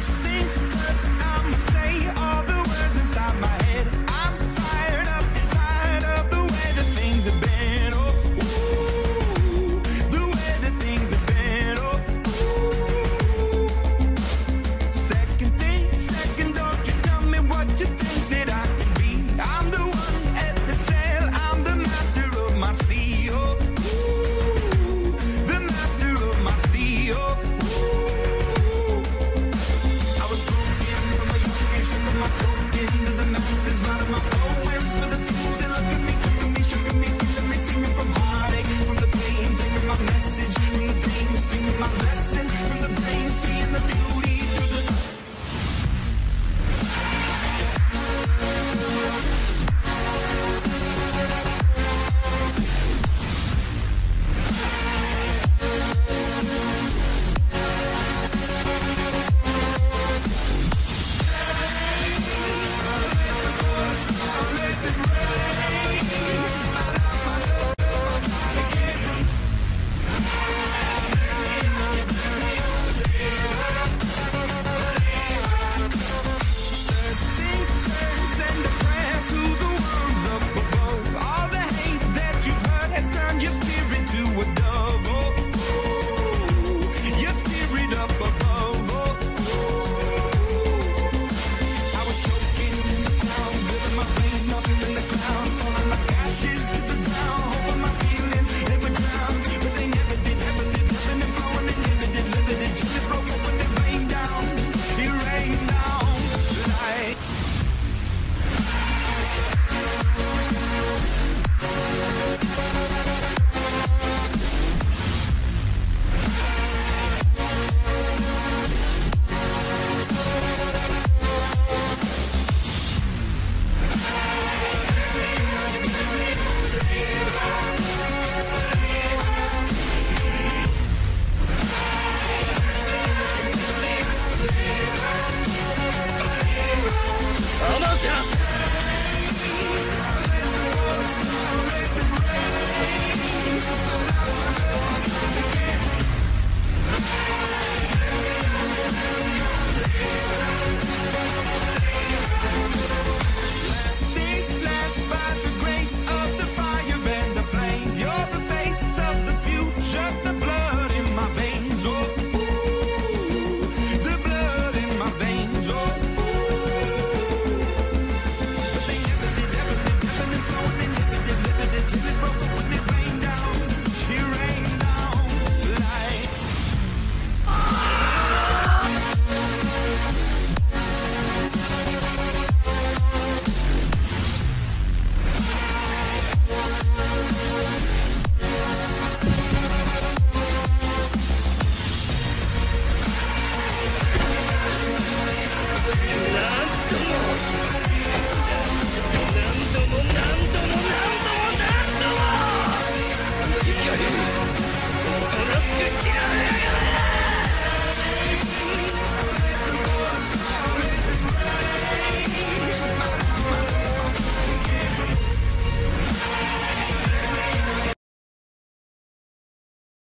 just